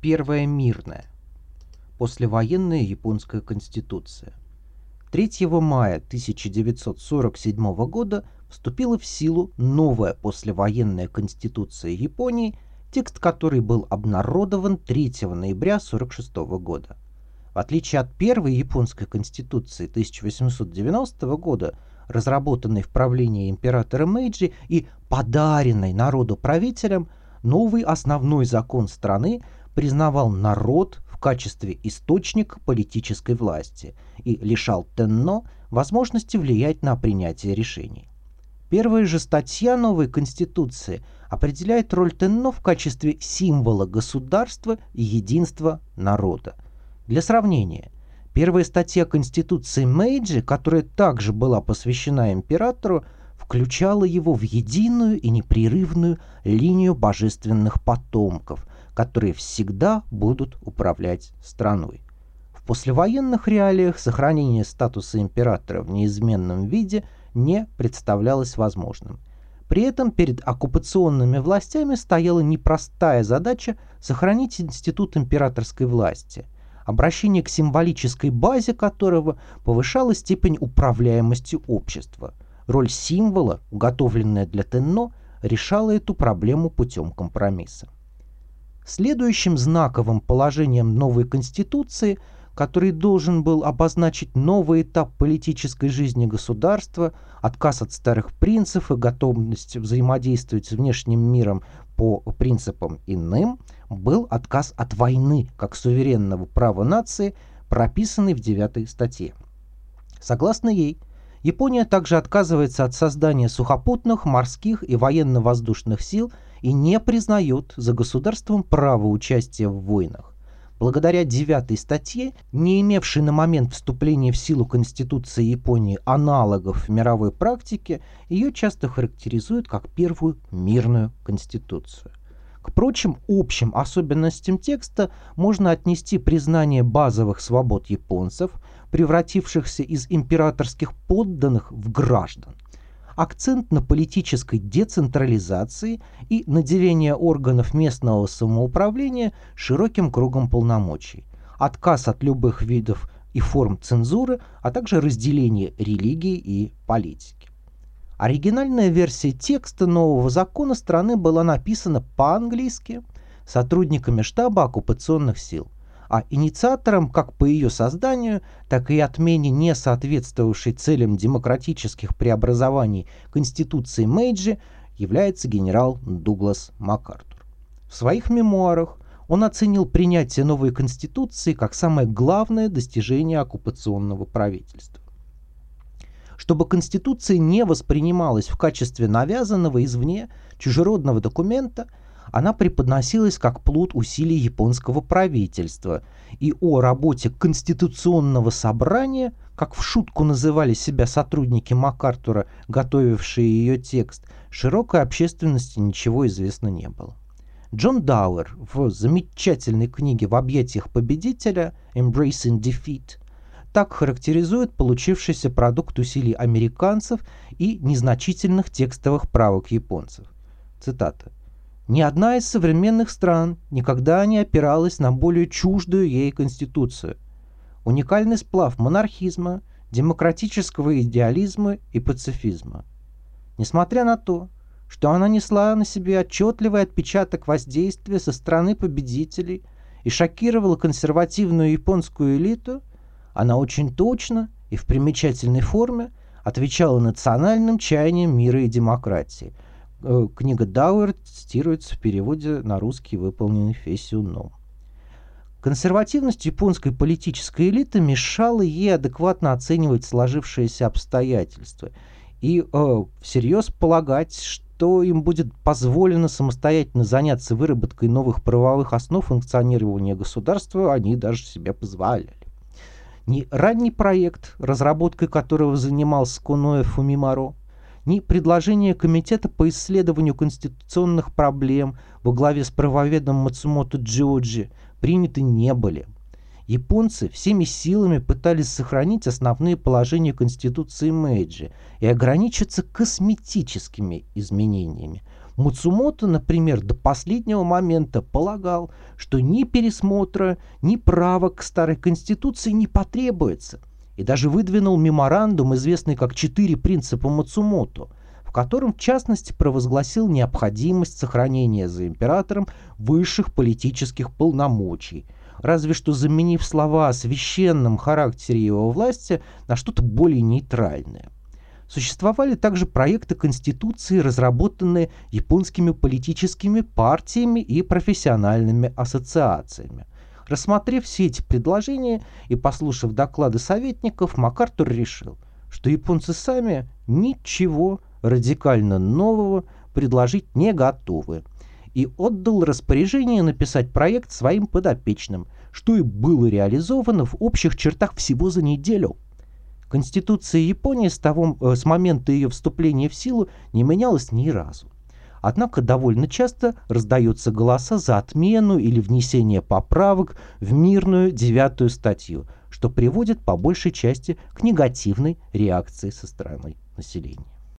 Первая мирная. Послевоенная японская конституция. 3 мая 1947 года вступила в силу новая послевоенная конституция Японии, текст которой был обнародован 3 ноября 1946 года. В отличие от первой японской конституции 1890 года, разработанной в правлении императора Мэйджи и подаренной народу правителям, новый основной закон страны признавал народ в качестве источника политической власти и лишал Тенно возможности влиять на принятие решений. Первая же статья новой Конституции определяет роль Тенно в качестве символа государства и единства народа. Для сравнения, первая статья Конституции Мэйджи, которая также была посвящена императору, включала его в единую и непрерывную линию божественных потомков, которые всегда будут управлять страной. В послевоенных реалиях сохранение статуса императора в неизменном виде не представлялось возможным. При этом перед оккупационными властями стояла непростая задача сохранить институт императорской власти, обращение к символической базе которого повышало степень управляемости общества – Роль символа, уготовленная для Тенно, решала эту проблему путем компромисса. Следующим знаковым положением новой Конституции, который должен был обозначить новый этап политической жизни государства, отказ от старых принципов и готовность взаимодействовать с внешним миром по принципам иным, был отказ от войны как суверенного права нации, прописанный в девятой статье. Согласно ей, Япония также отказывается от создания сухопутных, морских и военно-воздушных сил и не признает за государством право участия в войнах. Благодаря девятой статье, не имевшей на момент вступления в силу Конституции Японии аналогов в мировой практике, ее часто характеризуют как первую мирную конституцию. К прочим общим особенностям текста можно отнести признание базовых свобод японцев – превратившихся из императорских подданных в граждан. Акцент на политической децентрализации и наделение органов местного самоуправления широким кругом полномочий. Отказ от любых видов и форм цензуры, а также разделение религии и политики. Оригинальная версия текста нового закона страны была написана по-английски сотрудниками штаба оккупационных сил – а инициатором как по ее созданию, так и отмене не соответствовавшей целям демократических преобразований Конституции Мейджи является генерал Дуглас МакАртур. В своих мемуарах он оценил принятие новой Конституции как самое главное достижение оккупационного правительства. Чтобы Конституция не воспринималась в качестве навязанного извне чужеродного документа – она преподносилась как плод усилий японского правительства, и о работе Конституционного собрания, как в шутку называли себя сотрудники МакАртура, готовившие ее текст, широкой общественности ничего известно не было. Джон Дауэр в замечательной книге «В объятиях победителя» «Embracing Defeat» так характеризует получившийся продукт усилий американцев и незначительных текстовых правок японцев. Цитата. Ни одна из современных стран никогда не опиралась на более чуждую ей конституцию. Уникальный сплав монархизма, демократического идеализма и пацифизма. Несмотря на то, что она несла на себе отчетливый отпечаток воздействия со стороны победителей и шокировала консервативную японскую элиту, она очень точно и в примечательной форме отвечала национальным чаяниям мира и демократии – Э, книга Дауэр цитируется в переводе на русский, выполненный Фесюном. Консервативность японской политической элиты мешала ей адекватно оценивать сложившиеся обстоятельства и э, всерьез полагать, что им будет позволено самостоятельно заняться выработкой новых правовых основ функционирования государства, они даже себе позволяли. Ни ранний проект, разработкой которого занимался Коноэ Фумимаро, ни предложения Комитета по исследованию конституционных проблем во главе с правоведом Мацумото Джиоджи приняты не были. Японцы всеми силами пытались сохранить основные положения Конституции Мэйджи и ограничиться косметическими изменениями. Муцумото, например, до последнего момента полагал, что ни пересмотра, ни права к старой конституции не потребуется, и даже выдвинул меморандум, известный как «Четыре принципа Мацумото», в котором, в частности, провозгласил необходимость сохранения за императором высших политических полномочий, разве что заменив слова о священном характере его власти на что-то более нейтральное. Существовали также проекты Конституции, разработанные японскими политическими партиями и профессиональными ассоциациями. Рассмотрев все эти предложения и послушав доклады советников, МакАртур решил, что японцы сами ничего радикально нового предложить не готовы, и отдал распоряжение написать проект своим подопечным, что и было реализовано в общих чертах всего за неделю – Конституция Японии с, того, э, с момента ее вступления в силу не менялась ни разу. Однако довольно часто раздаются голоса за отмену или внесение поправок в мирную девятую статью, что приводит по большей части к негативной реакции со стороны населения.